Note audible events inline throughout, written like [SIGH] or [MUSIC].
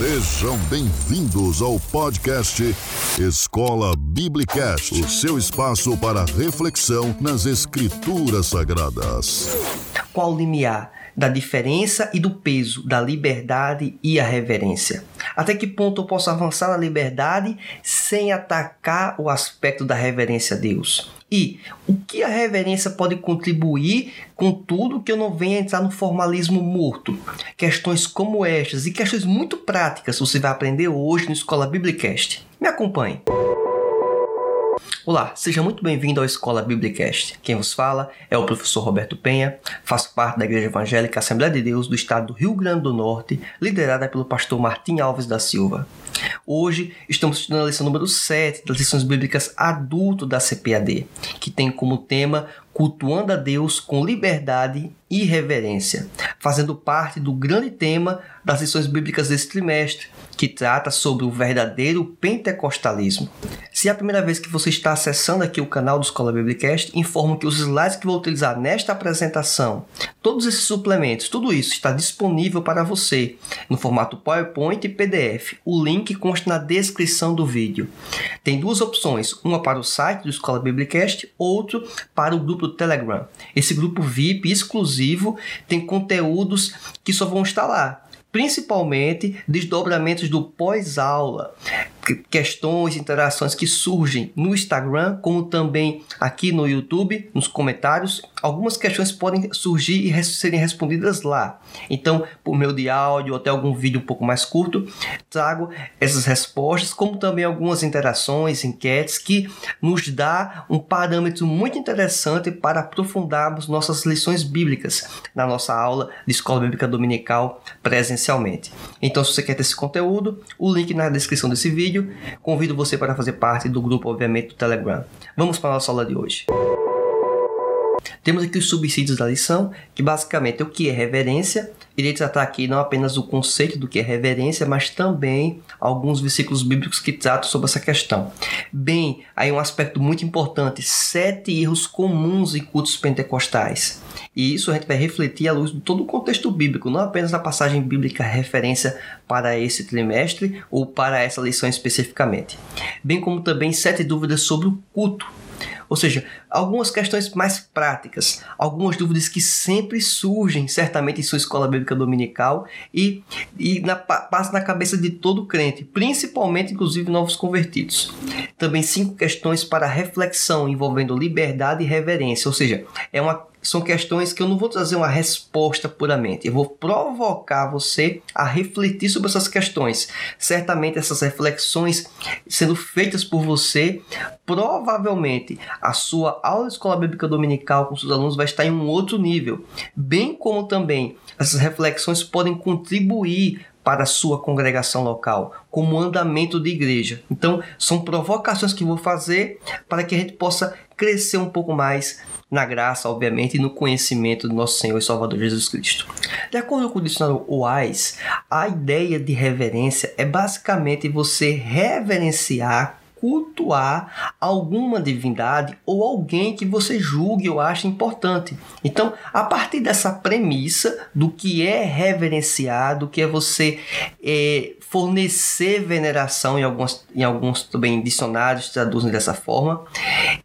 Sejam bem-vindos ao podcast Escola Biblicast, o seu espaço para reflexão nas Escrituras Sagradas. Qual limiar da diferença e do peso da liberdade e a reverência? Até que ponto eu posso avançar na liberdade sem atacar o aspecto da reverência a Deus? E o que a reverência pode contribuir com tudo que eu não venha entrar no formalismo morto? Questões como estas e questões muito práticas você vai aprender hoje no Escola Biblicast. Me acompanhe. Olá, seja muito bem-vindo ao Escola Biblicast. Quem vos fala é o professor Roberto Penha, faço parte da Igreja Evangélica Assembleia de Deus do estado do Rio Grande do Norte, liderada pelo pastor Martim Alves da Silva. Hoje estamos estudando a lição número 7 das lições bíblicas adulto da CPAD, que tem como tema Cultuando a Deus com liberdade e reverência, fazendo parte do grande tema das lições bíblicas desse trimestre, que trata sobre o verdadeiro pentecostalismo. Se é a primeira vez que você está acessando aqui o canal do Escola Biblicast, informo que os slides que vou utilizar nesta apresentação, todos esses suplementos, tudo isso está disponível para você no formato PowerPoint e PDF. O link consta na descrição do vídeo. Tem duas opções, uma para o site do Escola Biblicast, outro para o grupo Telegram. Esse grupo VIP exclusivo tem conteúdos que só vão estar lá principalmente desdobramentos do pós-aula, questões, interações que surgem no Instagram, como também aqui no YouTube, nos comentários. Algumas questões podem surgir e serem respondidas lá. Então, por meio de áudio ou até algum vídeo um pouco mais curto, trago essas respostas, como também algumas interações, enquetes que nos dá um parâmetro muito interessante para aprofundarmos nossas lições bíblicas na nossa aula de Escola Bíblica Dominical presencialmente. Então, se você quer ter esse conteúdo, o link na descrição desse vídeo vídeo. Convido você para fazer parte do grupo, obviamente, do Telegram. Vamos para a nossa aula de hoje. Temos aqui os subsídios da lição, que basicamente é o que é reverência. Irei tratar aqui não apenas o conceito do que é reverência, mas também alguns versículos bíblicos que tratam sobre essa questão. Bem, aí um aspecto muito importante: sete erros comuns em cultos pentecostais. E isso a gente vai refletir à luz de todo o contexto bíblico, não apenas na passagem bíblica referência para esse trimestre ou para essa lição especificamente. Bem como também sete dúvidas sobre o culto ou seja, algumas questões mais práticas, algumas dúvidas que sempre surgem, certamente em sua escola bíblica dominical e, e na, passa na cabeça de todo crente, principalmente, inclusive, novos convertidos. Também cinco questões para reflexão envolvendo liberdade e reverência, ou seja, é uma são questões que eu não vou trazer uma resposta puramente, eu vou provocar você a refletir sobre essas questões. Certamente essas reflexões sendo feitas por você, provavelmente a sua aula de escola bíblica dominical com seus alunos vai estar em um outro nível, bem como também essas reflexões podem contribuir para a sua congregação local, como andamento de igreja. Então, são provocações que vou fazer para que a gente possa crescer um pouco mais na graça, obviamente, e no conhecimento do nosso Senhor e Salvador Jesus Cristo. De acordo com o dicionário Wise, a ideia de reverência é basicamente você reverenciar cultuar alguma divindade ou alguém que você julgue ou ache importante. Então, a partir dessa premissa do que é reverenciar, do que é você é, fornecer veneração, em alguns, em alguns também dicionários traduzem dessa forma,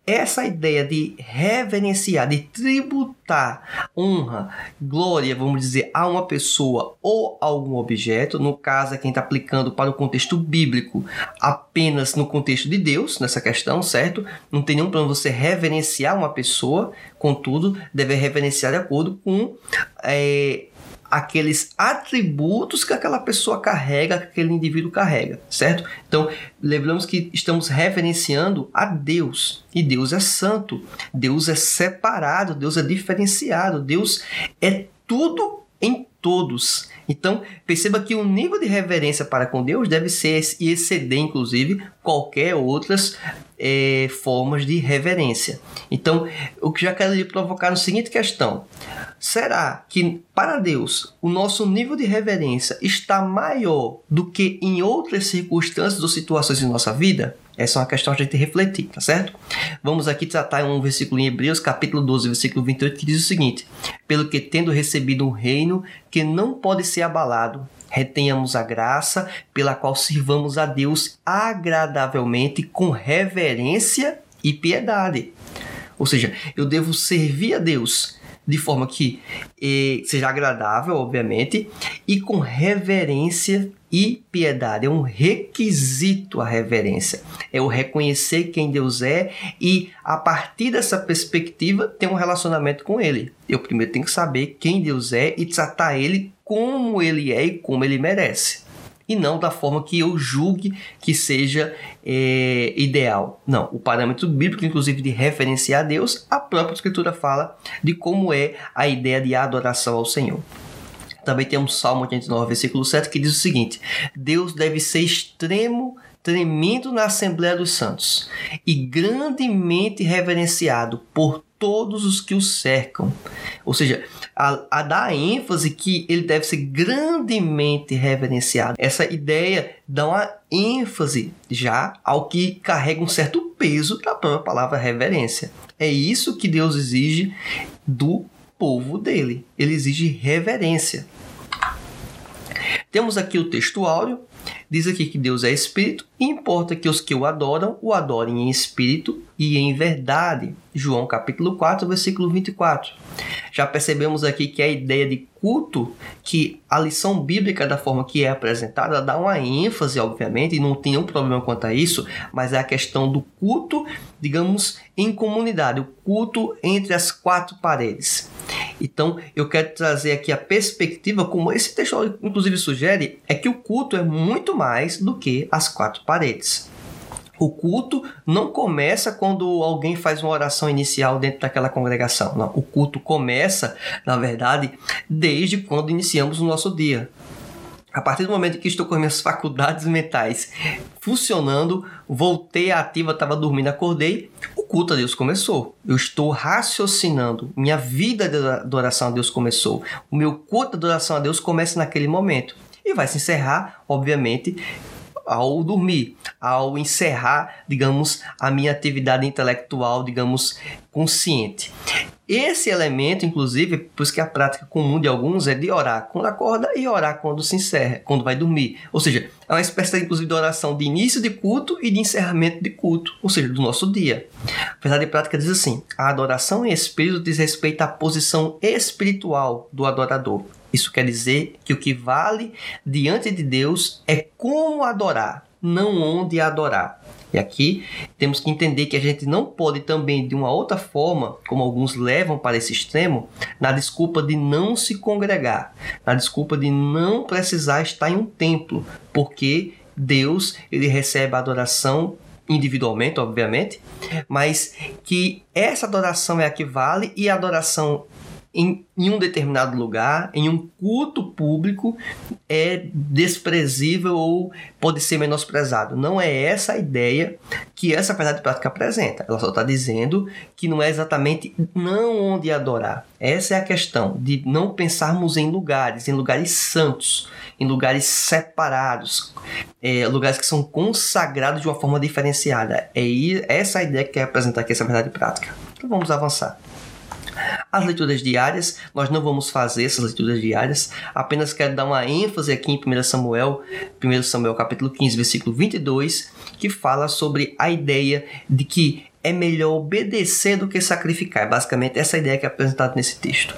essa ideia de reverenciar, de tributar honra, glória, vamos dizer, a uma pessoa ou algum objeto, no caso, é quem está aplicando para o contexto bíblico, apenas no contexto de Deus nessa questão, certo? Não tem nenhum plano você reverenciar uma pessoa, contudo, deve reverenciar de acordo com é, aqueles atributos que aquela pessoa carrega, que aquele indivíduo carrega, certo? Então, lembramos que estamos reverenciando a Deus, e Deus é santo, Deus é separado, Deus é diferenciado, Deus é tudo em todos. Então, perceba que o nível de reverência para com Deus deve ser e exceder, inclusive, qualquer outras é, formas de reverência. Então, o que já quero lhe provocar na seguinte questão: será que para Deus o nosso nível de reverência está maior do que em outras circunstâncias ou situações de nossa vida? Essa é uma questão a gente refletir, tá certo? Vamos aqui tratar um versículo em Hebreus, capítulo 12, versículo 28, que diz o seguinte: Pelo que tendo recebido um reino que não pode ser abalado, retenhamos a graça pela qual sirvamos a Deus agradavelmente com reverência e piedade. Ou seja, eu devo servir a Deus de forma que eh, seja agradável, obviamente, e com reverência e piedade. É um requisito a reverência. É o reconhecer quem Deus é e, a partir dessa perspectiva, ter um relacionamento com Ele. Eu primeiro tenho que saber quem Deus é e tratar Ele como Ele é e como Ele merece e não da forma que eu julgue que seja é, ideal. Não, o parâmetro bíblico, inclusive de referenciar a Deus, a própria Escritura fala de como é a ideia de adoração ao Senhor. Também temos Salmo 89, versículo 7, que diz o seguinte: Deus deve ser extremo tremendo na Assembleia dos Santos e grandemente reverenciado por todos os que o cercam. Ou seja, a, a dar ênfase que ele deve ser grandemente reverenciado. Essa ideia dá uma ênfase já ao que carrega um certo peso da própria palavra reverência. É isso que Deus exige do povo dele. Ele exige reverência. Temos aqui o texto áureo Diz aqui que Deus é espírito e importa que os que o adoram o adorem em espírito e em verdade. João capítulo 4, versículo 24. Já percebemos aqui que a ideia de culto, que a lição bíblica da forma que é apresentada dá uma ênfase, obviamente, e não tem nenhum problema quanto a isso, mas é a questão do culto, digamos, em comunidade, o culto entre as quatro paredes. Então, eu quero trazer aqui a perspectiva, como esse texto inclusive sugere, é que o culto é muito mais do que as quatro paredes. O culto não começa quando alguém faz uma oração inicial dentro daquela congregação. Não, o culto começa, na verdade, desde quando iniciamos o nosso dia. A partir do momento que estou com as minhas faculdades mentais funcionando, voltei ativa, estava dormindo, acordei, o culto a Deus começou. Eu estou raciocinando, minha vida de adoração a Deus começou. O meu culto de adoração a Deus começa naquele momento. E vai se encerrar, obviamente, ao dormir, ao encerrar, digamos, a minha atividade intelectual, digamos, consciente. Esse elemento, inclusive, por isso que a prática comum de alguns é de orar quando acorda e orar quando se encerra, quando vai dormir. Ou seja, é uma espécie, inclusive, de oração de início de culto e de encerramento de culto, ou seja, do nosso dia. A verdade prática diz assim: a adoração em espírito diz respeito à posição espiritual do adorador. Isso quer dizer que o que vale diante de Deus é como adorar, não onde adorar. E aqui temos que entender que a gente não pode também, de uma outra forma, como alguns levam para esse extremo, na desculpa de não se congregar, na desculpa de não precisar estar em um templo, porque Deus ele recebe a adoração individualmente, obviamente, mas que essa adoração é a que vale e a adoração em, em, um determinado lugar, em um culto público, é desprezível ou pode ser menosprezado. Não é essa a ideia que essa verdade prática apresenta. Ela só está dizendo que não é exatamente não onde adorar. Essa é a questão de não pensarmos em lugares, em lugares santos, em lugares separados, é, lugares que são consagrados de uma forma diferenciada. É essa a ideia que quer apresentar aqui essa verdade prática. Então vamos avançar. As leituras diárias, nós não vamos fazer essas leituras diárias, apenas quero dar uma ênfase aqui em 1 Samuel, 1 Samuel capítulo 15, versículo 22, que fala sobre a ideia de que é melhor obedecer do que sacrificar. É basicamente essa ideia que é apresentada nesse texto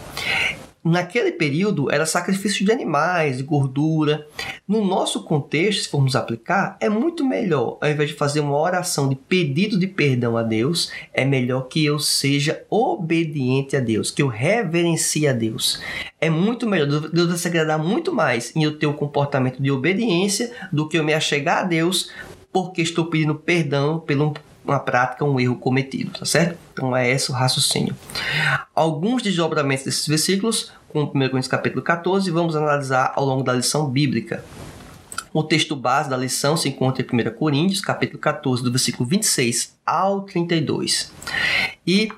naquele período era sacrifício de animais, de gordura. No nosso contexto, se formos aplicar, é muito melhor, ao invés de fazer uma oração de pedido de perdão a Deus, é melhor que eu seja obediente a Deus, que eu reverencie a Deus. É muito melhor, Deus vai se agradar muito mais em eu ter o comportamento de obediência do que eu me achegar a Deus porque estou pedindo perdão pelo uma prática, um erro cometido, tá certo? Então é esse o raciocínio. Alguns desdobramentos desses versículos, como 1 Coríntios capítulo 14, vamos analisar ao longo da lição bíblica. O texto base da lição se encontra em 1 Coríntios, capítulo 14, do versículo 26 ao 32. E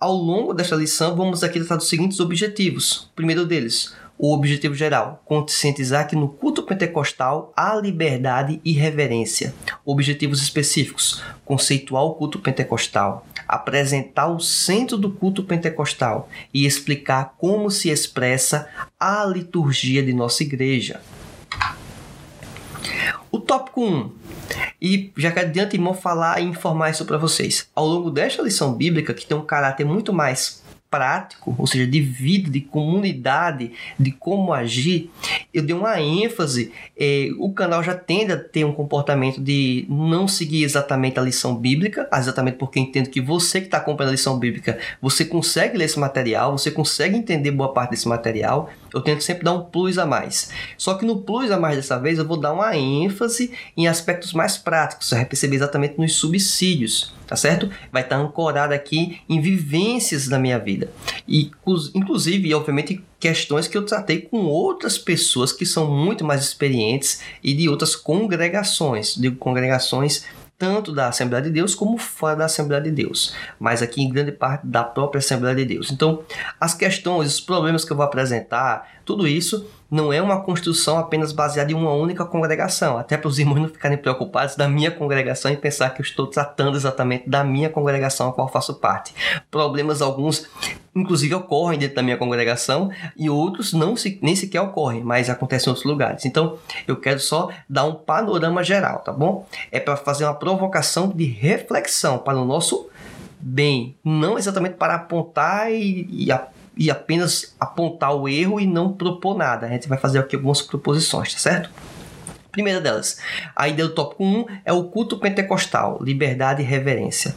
ao longo desta lição, vamos aqui tratar dos seguintes objetivos. O primeiro deles, o objetivo geral, conscientizar que no culto pentecostal há liberdade e reverência. Objetivos específicos, conceituar o culto pentecostal, apresentar o centro do culto pentecostal e explicar como se expressa a liturgia de nossa igreja. Tópico 1. E já quero de antemão falar e informar isso para vocês. Ao longo desta lição bíblica, que tem um caráter muito mais prático, ou seja, de vida, de comunidade, de como agir, eu dei uma ênfase. Eh, o canal já tende a ter um comportamento de não seguir exatamente a lição bíblica, exatamente porque entendo que você que está acompanhando a lição bíblica, você consegue ler esse material, você consegue entender boa parte desse material. Eu tento sempre dar um plus a mais. Só que no plus a mais dessa vez eu vou dar uma ênfase em aspectos mais práticos. Você vai perceber exatamente nos subsídios, tá certo? Vai estar ancorado aqui em vivências da minha vida. E inclusive, obviamente, questões que eu tratei com outras pessoas que são muito mais experientes e de outras congregações, digo congregações tanto da Assembleia de Deus como fora da Assembleia de Deus, mas aqui em grande parte da própria Assembleia de Deus. Então, as questões, os problemas que eu vou apresentar, tudo isso não é uma construção apenas baseada em uma única congregação, até para os irmãos não ficarem preocupados da minha congregação e pensar que eu estou tratando exatamente da minha congregação a qual faço parte. Problemas alguns, inclusive, ocorrem dentro da minha congregação e outros não se, nem sequer ocorrem, mas acontecem em outros lugares. Então, eu quero só dar um panorama geral, tá bom? É para fazer uma provocação de reflexão para o nosso bem, não exatamente para apontar e, e e apenas apontar o erro e não propor nada. A gente vai fazer aqui algumas proposições, tá certo? Primeira delas, a ideia do tópico 1 é o culto pentecostal, liberdade e reverência.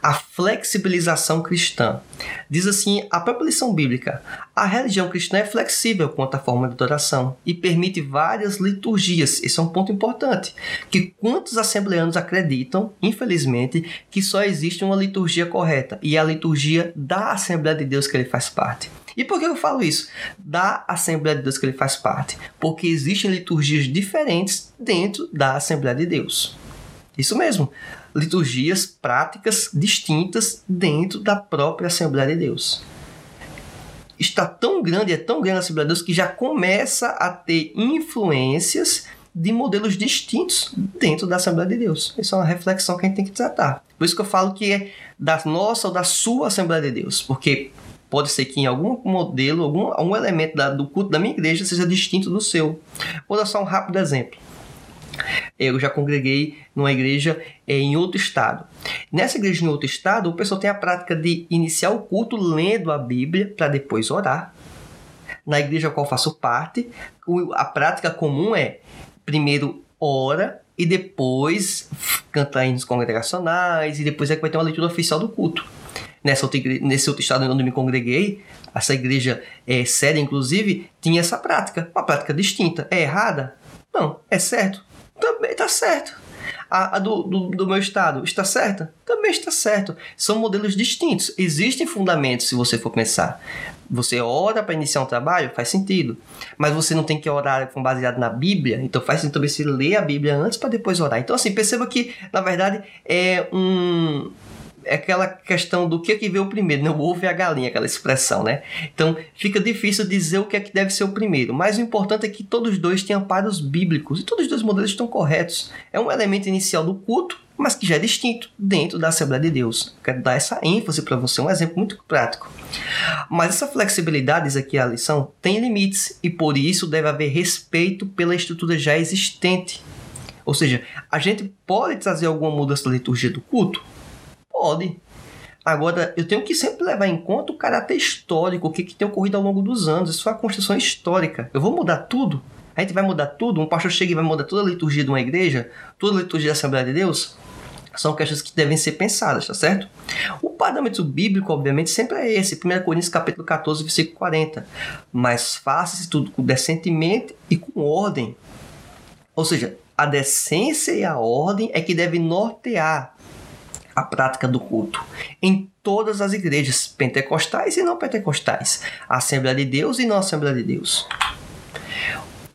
A flexibilização cristã. Diz assim a própria lição bíblica: a religião cristã é flexível quanto à forma de adoração e permite várias liturgias. Esse é um ponto importante. Que quantos assembleanos acreditam, infelizmente, que só existe uma liturgia correta e é a liturgia da Assembleia de Deus que ele faz parte. E por que eu falo isso? Da Assembleia de Deus que ele faz parte. Porque existem liturgias diferentes dentro da Assembleia de Deus. Isso mesmo. Liturgias práticas distintas dentro da própria Assembleia de Deus. Está tão grande, é tão grande a Assembleia de Deus que já começa a ter influências de modelos distintos dentro da Assembleia de Deus. Isso é uma reflexão que a gente tem que tratar. Por isso que eu falo que é da nossa ou da sua Assembleia de Deus. Porque Pode ser que em algum modelo, algum, algum elemento da, do culto da minha igreja seja distinto do seu. Vou dar só um rápido exemplo. Eu já congreguei numa igreja é, em outro estado. Nessa igreja em outro estado, o pessoal tem a prática de iniciar o culto lendo a Bíblia para depois orar. Na igreja a qual faço parte, a prática comum é primeiro ora e depois canta hinos congregacionais e depois é que vai ter uma leitura oficial do culto nessa outra nesse outro estado onde me congreguei, essa igreja é, sede, inclusive, tinha essa prática, uma prática distinta. É errada? Não. É certo? Também está certo. A, a do, do, do, meu estado está certa? Também está certo. São modelos distintos. Existem fundamentos, se você for pensar. Você ora para iniciar um trabalho, faz sentido. Mas você não tem que orar com baseado na Bíblia, então faz sentido também você ler a Bíblia antes para depois orar. Então, assim, perceba que, na verdade, é um é aquela questão do que é que veio primeiro, né? o ovo e a galinha, aquela expressão, né? Então fica difícil dizer o que é que deve ser o primeiro, mas o importante é que todos dois têm amparos bíblicos e todos os dois modelos estão corretos. É um elemento inicial do culto, mas que já é distinto dentro da Assembleia de Deus. Quero dar essa ênfase para você, um exemplo muito prático. Mas essa flexibilidade, diz aqui a lição, tem limites e por isso deve haver respeito pela estrutura já existente. Ou seja, a gente pode trazer alguma mudança na liturgia do culto? Pode. Agora, eu tenho que sempre levar em conta o caráter histórico, o que, que tem ocorrido ao longo dos anos. Isso é uma construção histórica. Eu vou mudar tudo? A gente vai mudar tudo? Um pastor chega e vai mudar toda a liturgia de uma igreja? Toda a liturgia da Assembleia de Deus? São questões que devem ser pensadas, tá certo? O parâmetro bíblico, obviamente, sempre é esse. 1 Coríntios capítulo 14, versículo 40. Mas faça-se tudo decentemente e com ordem. Ou seja, a decência e a ordem é que deve nortear a prática do culto. Em todas as igrejas, pentecostais e não pentecostais, Assembleia de Deus e não Assembleia de Deus.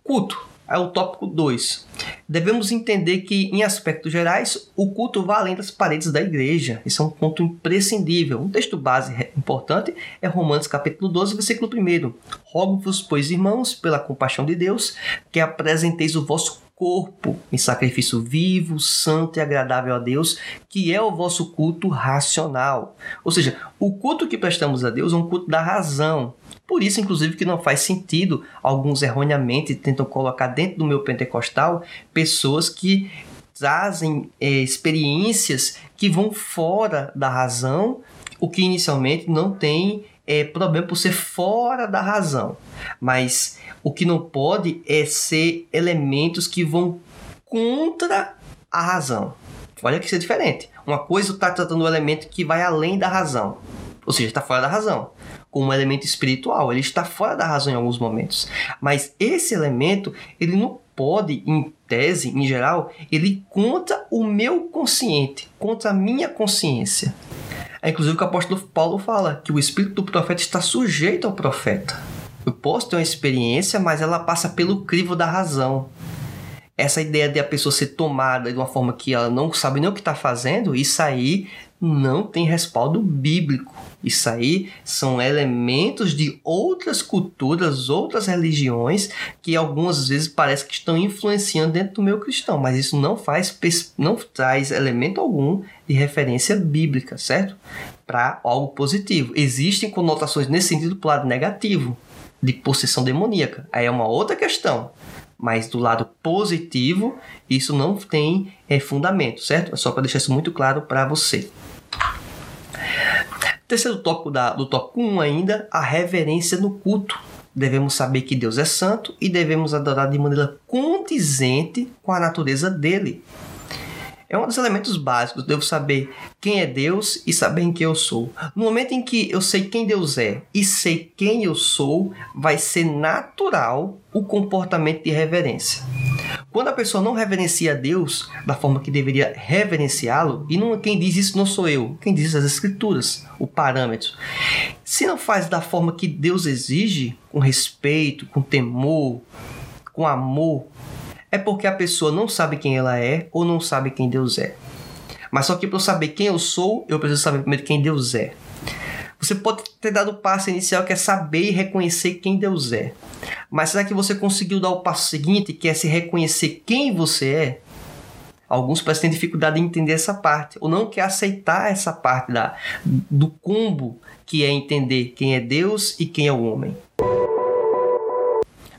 Culto é o tópico 2. Devemos entender que, em aspectos gerais, o culto vai além das paredes da igreja. Isso é um ponto imprescindível. Um texto base importante é Romanos capítulo 12, versículo 1. Rogo-vos, pois, irmãos, pela compaixão de Deus, que apresenteis o vosso corpo em sacrifício vivo, santo e agradável a Deus, que é o vosso culto racional. Ou seja, o culto que prestamos a Deus é um culto da razão. Por isso, inclusive, que não faz sentido, alguns erroneamente tentam colocar dentro do meu pentecostal pessoas que trazem é, experiências que vão fora da razão, o que inicialmente não tem é, problema por ser fora da razão. Mas o que não pode é ser elementos que vão contra a razão. Olha que isso é diferente. Uma coisa está tratando um elemento que vai além da razão, ou seja, está fora da razão, como um elemento espiritual. Ele está fora da razão em alguns momentos. Mas esse elemento, ele não pode, em tese, em geral, ele contra o meu consciente, contra a minha consciência. É inclusive que o apóstolo Paulo fala, que o espírito do profeta está sujeito ao profeta. Eu posso ter uma experiência, mas ela passa pelo crivo da razão essa ideia de a pessoa ser tomada de uma forma que ela não sabe nem o que está fazendo, isso aí não tem respaldo bíblico. Isso aí são elementos de outras culturas, outras religiões que algumas vezes parece que estão influenciando dentro do meu cristão, mas isso não faz não traz elemento algum de referência bíblica, certo? Para algo positivo. Existem conotações nesse sentido para o lado negativo, de possessão demoníaca. Aí é uma outra questão. Mas do lado positivo, isso não tem é, fundamento, certo? É só para deixar isso muito claro para você. Terceiro tópico da, do tópico 1 ainda, a reverência no culto. Devemos saber que Deus é santo e devemos adorar de maneira condizente com a natureza dele. É um dos elementos básicos. Devo saber quem é Deus e saber em quem eu sou. No momento em que eu sei quem Deus é e sei quem eu sou, vai ser natural o comportamento de reverência. Quando a pessoa não reverencia Deus da forma que deveria reverenciá-lo, e não, quem diz isso não sou eu, quem diz as escrituras, o parâmetro. Se não faz da forma que Deus exige, com respeito, com temor, com amor, é porque a pessoa não sabe quem ela é ou não sabe quem Deus é. Mas só que para eu saber quem eu sou, eu preciso saber primeiro quem Deus é. Você pode ter dado o passo inicial que é saber e reconhecer quem Deus é. Mas será que você conseguiu dar o passo seguinte, que é se reconhecer quem você é? Alguns parecem ter dificuldade em entender essa parte, ou não quer aceitar essa parte da, do combo que é entender quem é Deus e quem é o homem.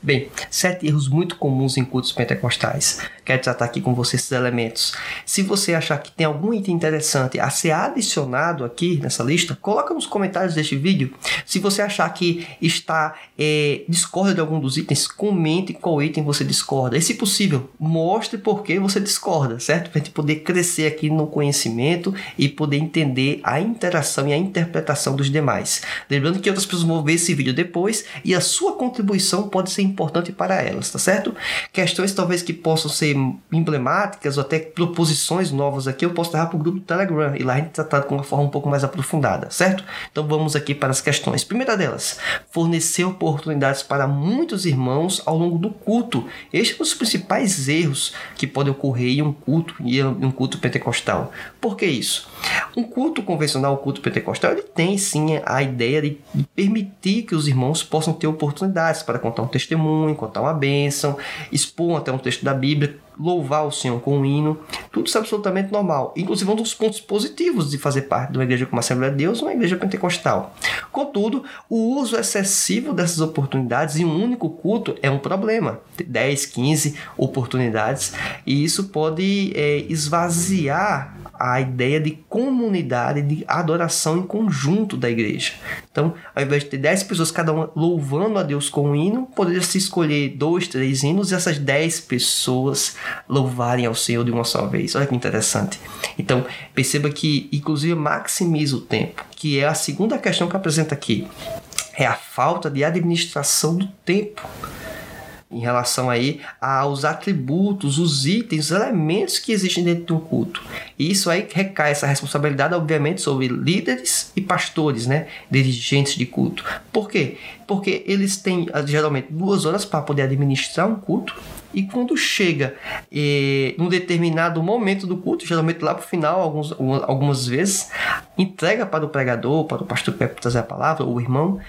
Bem, sete erros muito comuns em cultos pentecostais. Quero tratar aqui com você esses elementos. Se você achar que tem algum item interessante a ser adicionado aqui nessa lista, coloca nos comentários deste vídeo. Se você achar que está é, discorda de algum dos itens, comente qual item você discorda. E se possível, mostre por que você discorda, certo? Para a gente poder crescer aqui no conhecimento e poder entender a interação e a interpretação dos demais. Lembrando que outras pessoas vão ver esse vídeo depois e a sua contribuição pode ser importante para elas, tá certo? Questões talvez que possam ser emblemáticas ou até proposições novas aqui, eu posso levar para o grupo do Telegram e lá a gente tratado com uma forma um pouco mais aprofundada, certo? Então vamos aqui para as questões. Primeira delas, fornecer oportunidades para muitos irmãos ao longo do culto. Este é um dos principais erros que podem ocorrer em um culto, em um culto pentecostal. Por que isso? Um culto convencional, um culto pentecostal, ele tem sim a ideia de permitir que os irmãos possam ter oportunidades para contar um testemunho, contar uma bênção, expor até um texto da Bíblia, louvar o Senhor com um hino, tudo isso é absolutamente normal. Inclusive, um dos pontos positivos de fazer parte de uma igreja como a Assembleia de Deus, uma igreja pentecostal. Contudo, o uso excessivo dessas oportunidades em um único culto é um problema. 10, 15 oportunidades, e isso pode é, esvaziar a ideia de comunidade, de adoração em conjunto da igreja. Então, ao invés de ter 10 pessoas, cada uma louvando a Deus com um hino, poderia se escolher dois, três hinos e essas 10 pessoas louvarem ao Senhor de uma só vez. Olha que interessante. Então, perceba que, inclusive, maximiza o tempo, que é a segunda questão que apresenta aqui. É a falta de administração do tempo em relação aí aos atributos, os itens, os elementos que existem dentro de um culto. E isso aí recai essa responsabilidade, obviamente, sobre líderes e pastores, né? Dirigentes de culto. Por quê? Porque eles têm geralmente duas horas para poder administrar um culto e quando chega eh, num determinado momento do culto, geralmente lá para o final, alguns, algumas vezes, entrega para o pregador, para o pastor que vai trazer a palavra, ou o irmão,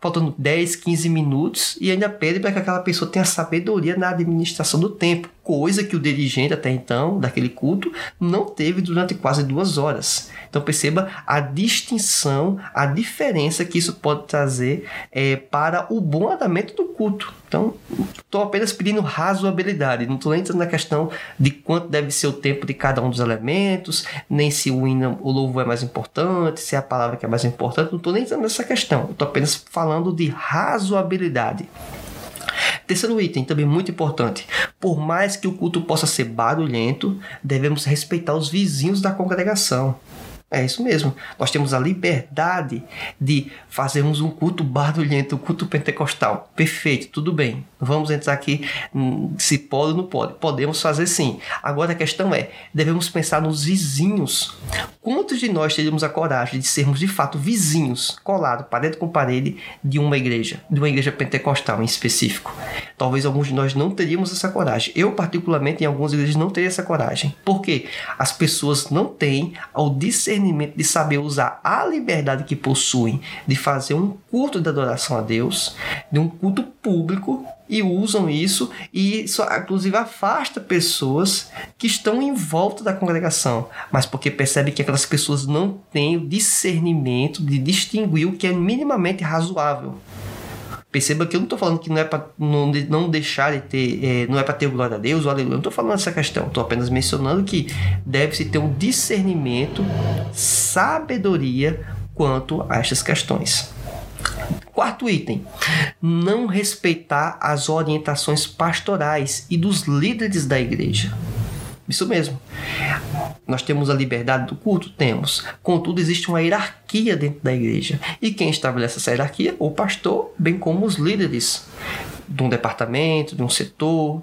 faltando 10, 15 minutos e ainda pede para que aquela pessoa tenha sabedoria na administração do tempo, coisa que o dirigente até então daquele culto não teve durante quase duas horas. Então perceba a distinção, a diferença que isso pode trazer é, para o bom andamento do culto. Então, estou apenas pedindo razoabilidade, não estou entrando na questão de quanto deve ser o tempo de cada um dos elementos, nem se o hino, o louvor é mais importante, se é a palavra que é mais importante, não estou nem entrando nessa questão, estou apenas falando de razoabilidade. Terceiro item, também muito importante. Por mais que o culto possa ser barulhento, devemos respeitar os vizinhos da congregação. É isso mesmo. Nós temos a liberdade de fazermos um culto barulhento, um culto pentecostal. Perfeito, tudo bem. Vamos entrar aqui hum, se pode ou não pode. Podemos fazer sim. Agora a questão é: devemos pensar nos vizinhos. Quantos de nós teríamos a coragem de sermos de fato vizinhos, colados, parede com parede, de uma igreja, de uma igreja pentecostal em específico? Talvez alguns de nós não teríamos essa coragem. Eu, particularmente, em algumas igrejas não teria essa coragem. Por quê? As pessoas não têm discernimento discernimento de saber usar a liberdade que possuem de fazer um culto de adoração a Deus, de um culto público e usam isso e isso inclusive afasta pessoas que estão em volta da congregação, mas porque percebe que aquelas pessoas não têm o discernimento de distinguir o que é minimamente razoável. Perceba que eu não estou falando que não é para não, não deixar de ter, é, não é para ter glória a Deus, aleluia. Eu não estou falando essa questão. Estou apenas mencionando que deve-se ter um discernimento, sabedoria quanto a estas questões. Quarto item: não respeitar as orientações pastorais e dos líderes da igreja. Isso mesmo. Nós temos a liberdade do culto? Temos. Contudo, existe uma hierarquia dentro da igreja. E quem estabelece essa hierarquia? O pastor, bem como os líderes de um departamento, de um setor,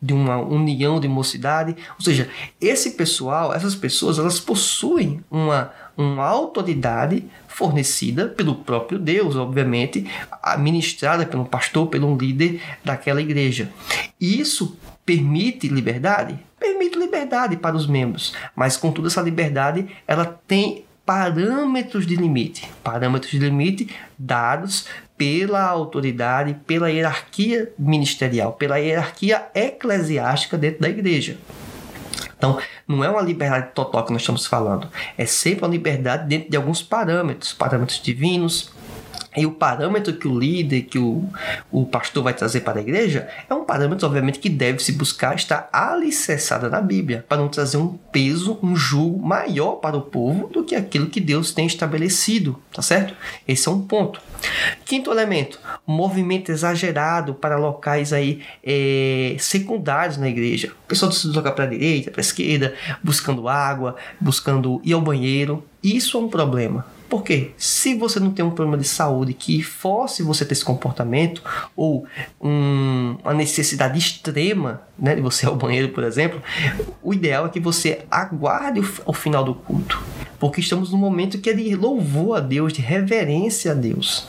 de uma união de mocidade. Ou seja, esse pessoal, essas pessoas, elas possuem uma, uma autoridade fornecida pelo próprio Deus, obviamente, administrada pelo pastor, pelo líder daquela igreja. Isso permite liberdade? Permite liberdade para os membros, mas contudo essa liberdade ela tem parâmetros de limite, parâmetros de limite dados pela autoridade, pela hierarquia ministerial, pela hierarquia eclesiástica dentro da igreja. Então, não é uma liberdade total que nós estamos falando, é sempre uma liberdade dentro de alguns parâmetros, parâmetros divinos, e o parâmetro que o líder, que o, o pastor vai trazer para a igreja, é um parâmetro, obviamente, que deve se buscar estar alicerçado na Bíblia, para não trazer um peso, um julgo maior para o povo do que aquilo que Deus tem estabelecido, tá certo? Esse é um ponto. Quinto elemento, movimento exagerado para locais aí é, secundários na igreja. O pessoal se deslocar para a direita, para a esquerda, buscando água, buscando ir ao banheiro. Isso é um problema. Porque se você não tem um problema de saúde que force você ter esse comportamento, ou um, uma necessidade extrema né, de você ir ao banheiro, por exemplo, o ideal é que você aguarde o, o final do culto. Porque estamos num momento que é de louvor a Deus, de reverência a Deus.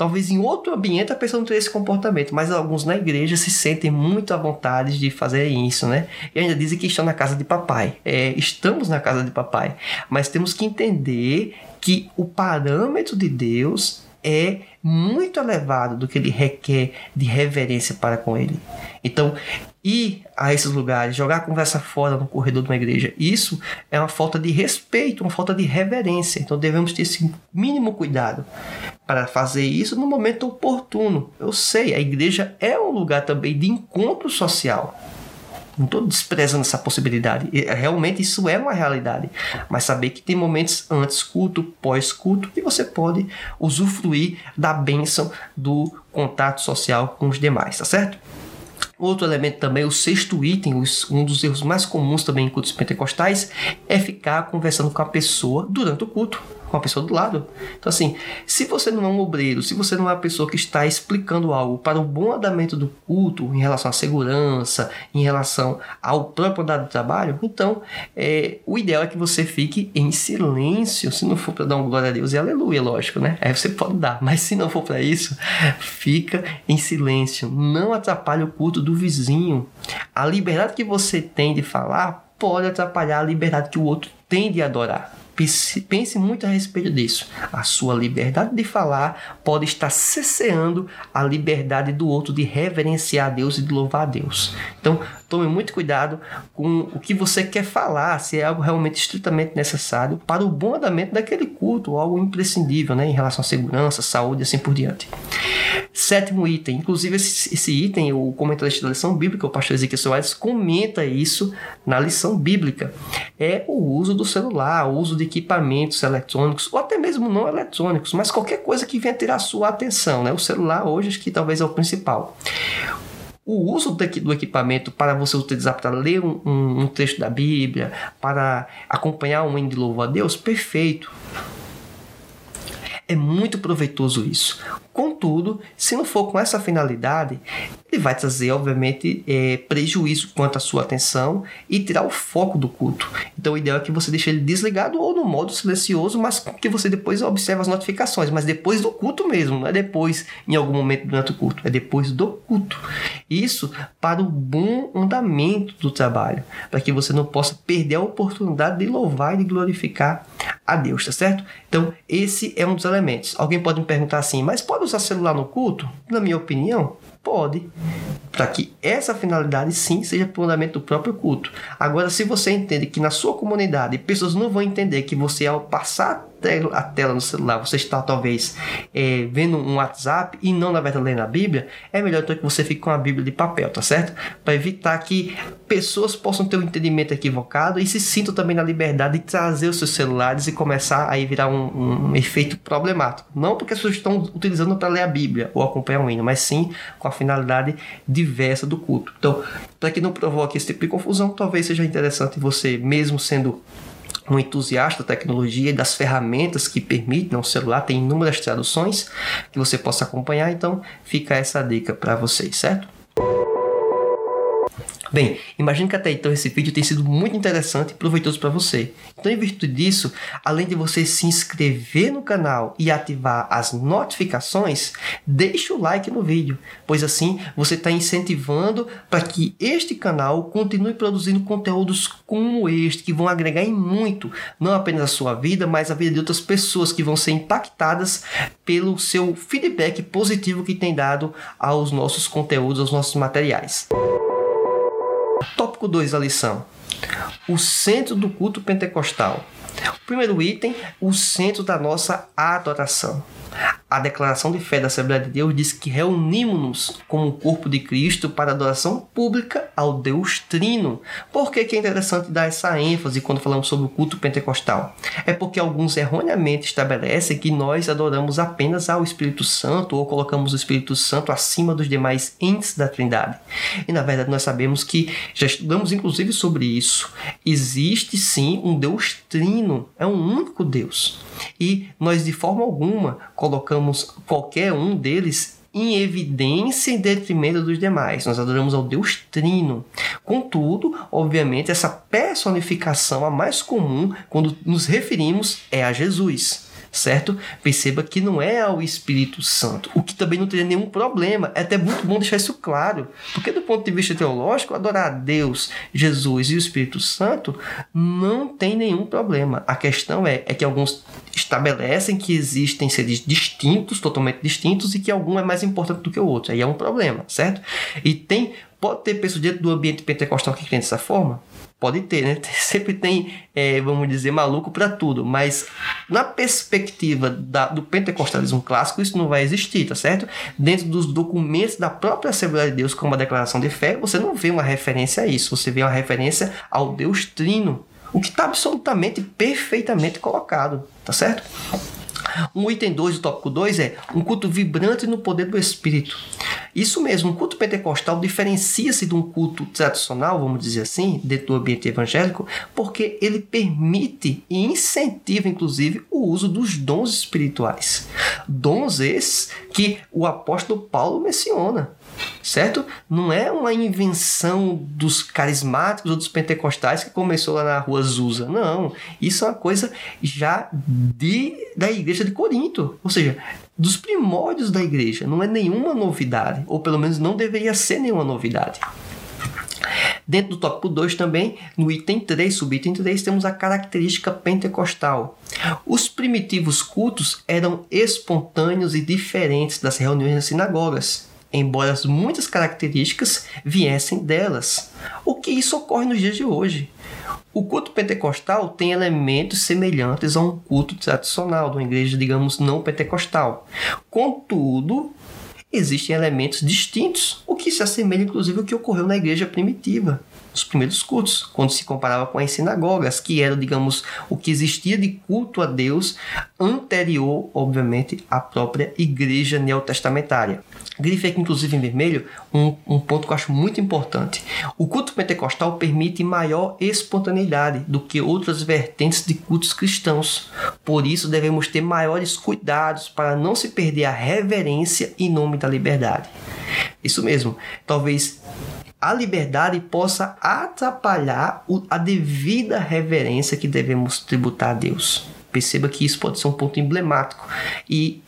Talvez em outro ambiente a pessoa não tenha esse comportamento, mas alguns na igreja se sentem muito à vontade de fazer isso, né? E ainda dizem que estão na casa de papai. É, estamos na casa de papai, mas temos que entender que o parâmetro de Deus é muito elevado do que ele requer de reverência para com ele. Então, ir a esses lugares, jogar a conversa fora no corredor de uma igreja, isso é uma falta de respeito, uma falta de reverência. Então, devemos ter esse mínimo cuidado para fazer isso no momento oportuno. Eu sei, a igreja é um lugar também de encontro social. Não estou desprezando essa possibilidade. Realmente isso é uma realidade. Mas saber que tem momentos antes culto, pós-culto, que você pode usufruir da bênção do contato social com os demais, tá certo? Outro elemento também, o sexto item, um dos erros mais comuns também em cultos pentecostais, é ficar conversando com a pessoa durante o culto com a pessoa do lado. Então, assim, se você não é um obreiro, se você não é uma pessoa que está explicando algo para o bom andamento do culto, em relação à segurança, em relação ao próprio andar do trabalho, então é, o ideal é que você fique em silêncio. Se não for para dar um glória a Deus e aleluia, lógico, né? Aí você pode dar, mas se não for para isso, fica em silêncio. Não atrapalhe o culto do vizinho. A liberdade que você tem de falar pode atrapalhar a liberdade que o outro tem de adorar. Pense, muito a respeito disso. A sua liberdade de falar pode estar cesseando a liberdade do outro de reverenciar a Deus e de louvar a Deus. Então, tome muito cuidado com o que você quer falar, se é algo realmente estritamente necessário para o bom andamento daquele culto, ou algo imprescindível né, em relação à segurança, saúde e assim por diante. Sétimo item, inclusive esse, esse item, o comentarista da lição bíblica, o pastor Ezequiel Soares, comenta isso na lição bíblica. É o uso do celular, o uso de equipamentos eletrônicos, ou até mesmo não eletrônicos, mas qualquer coisa que venha ter a sua atenção. Né? O celular hoje acho que talvez é o principal o uso do equipamento para você utilizar para ler um, um, texto da Bíblia, para acompanhar um hino de louvor a Deus, perfeito. É muito proveitoso isso. Contudo, se não for com essa finalidade, ele vai trazer, obviamente, é, prejuízo quanto à sua atenção e tirar o foco do culto. Então, o ideal é que você deixe ele desligado ou no modo silencioso, mas que você depois observe as notificações. Mas depois do culto mesmo, não é depois em algum momento durante o culto, é depois do culto. Isso para o bom andamento do trabalho, para que você não possa perder a oportunidade de louvar e de glorificar a Deus, tá certo? Então, esse é um dos elementos. Alguém pode me perguntar assim, mas pode usar celular no culto? Na minha opinião, Pode. Para que essa finalidade sim seja para o fundamento do próprio culto. Agora, se você entende que na sua comunidade pessoas não vão entender que você, ao passar a tela no celular, você está talvez é, vendo um WhatsApp e não na verdade lendo a Bíblia, é melhor então que você fique com a Bíblia de papel, tá certo? Para evitar que pessoas possam ter um entendimento equivocado e se sintam também na liberdade de trazer os seus celulares e começar a virar um, um efeito problemático. Não porque as pessoas estão utilizando para ler a Bíblia ou acompanhar um hino, mas sim com a finalidade diversa do culto. Então, para que não provoque esse tipo de confusão, talvez seja interessante você, mesmo sendo um entusiasta da tecnologia e das ferramentas que permitem, o celular tem inúmeras traduções que você possa acompanhar, então fica essa dica para vocês, certo? Bem, imagino que até então esse vídeo tem sido muito interessante e proveitoso para você. Então, em virtude disso, além de você se inscrever no canal e ativar as notificações, deixe o like no vídeo, pois assim você está incentivando para que este canal continue produzindo conteúdos como este, que vão agregar em muito, não apenas a sua vida, mas a vida de outras pessoas que vão ser impactadas pelo seu feedback positivo que tem dado aos nossos conteúdos, aos nossos materiais. Tópico 2 da lição: o centro do culto pentecostal. O primeiro item, o centro da nossa adoração. A declaração de fé da Assembleia de Deus diz que reunimos-nos como o corpo de Cristo para adoração pública ao Deus Trino. Por que, que é interessante dar essa ênfase quando falamos sobre o culto pentecostal? É porque alguns erroneamente estabelecem que nós adoramos apenas ao Espírito Santo ou colocamos o Espírito Santo acima dos demais entes da Trindade. E na verdade nós sabemos que já estudamos inclusive sobre isso. Existe sim um Deus Trino, é um único Deus. E nós de forma alguma colocamos qualquer um deles em evidência em detrimento dos demais. Nós adoramos ao Deus Trino. Contudo, obviamente, essa personificação a mais comum quando nos referimos é a Jesus certo? Perceba que não é ao Espírito Santo, o que também não teria nenhum problema. É até muito bom deixar isso claro, porque do ponto de vista teológico, adorar a Deus, Jesus e o Espírito Santo não tem nenhum problema. A questão é, é que alguns estabelecem que existem seres distintos, totalmente distintos, e que algum é mais importante do que o outro. Aí é um problema, certo? E tem pode ter pessoas dentro do ambiente pentecostal que creem dessa forma? Pode ter, né? [LAUGHS] Sempre tem, é, vamos dizer, maluco para tudo, mas na perspectiva da, do pentecostalismo clássico, isso não vai existir, tá certo? Dentro dos documentos da própria Assembleia de Deus, como a declaração de fé, você não vê uma referência a isso, você vê uma referência ao Deus Trino, o que está absolutamente, perfeitamente colocado, tá certo? Um item 2 do tópico 2 é um culto vibrante no poder do Espírito. Isso mesmo, um culto pentecostal diferencia-se de um culto tradicional, vamos dizer assim, dentro do ambiente evangélico, porque ele permite e incentiva, inclusive, o uso dos dons espirituais. Dons esses que o apóstolo Paulo menciona certo? Não é uma invenção dos carismáticos ou dos pentecostais que começou lá na rua Azusa. Não, isso é uma coisa já de, da igreja de Corinto. Ou seja, dos primórdios da igreja. Não é nenhuma novidade, ou pelo menos não deveria ser nenhuma novidade. Dentro do tópico 2 também, no item 3, subitem 3, temos a característica pentecostal. Os primitivos cultos eram espontâneos e diferentes das reuniões nas sinagogas, embora muitas características viessem delas. O que isso ocorre nos dias de hoje? O culto pentecostal tem elementos semelhantes a um culto tradicional de uma igreja, digamos, não pentecostal. Contudo, existem elementos distintos, o que se assemelha inclusive ao que ocorreu na igreja primitiva, nos primeiros cultos, quando se comparava com as sinagogas, que era, digamos, o que existia de culto a Deus anterior, obviamente, à própria igreja neotestamentária. Grife aqui, inclusive, em vermelho, um, um ponto que eu acho muito importante. O culto pentecostal permite maior espontaneidade do que outras vertentes de cultos cristãos. Por isso, devemos ter maiores cuidados para não se perder a reverência em nome da liberdade. Isso mesmo, talvez a liberdade possa atrapalhar a devida reverência que devemos tributar a Deus. Perceba que isso pode ser um ponto emblemático e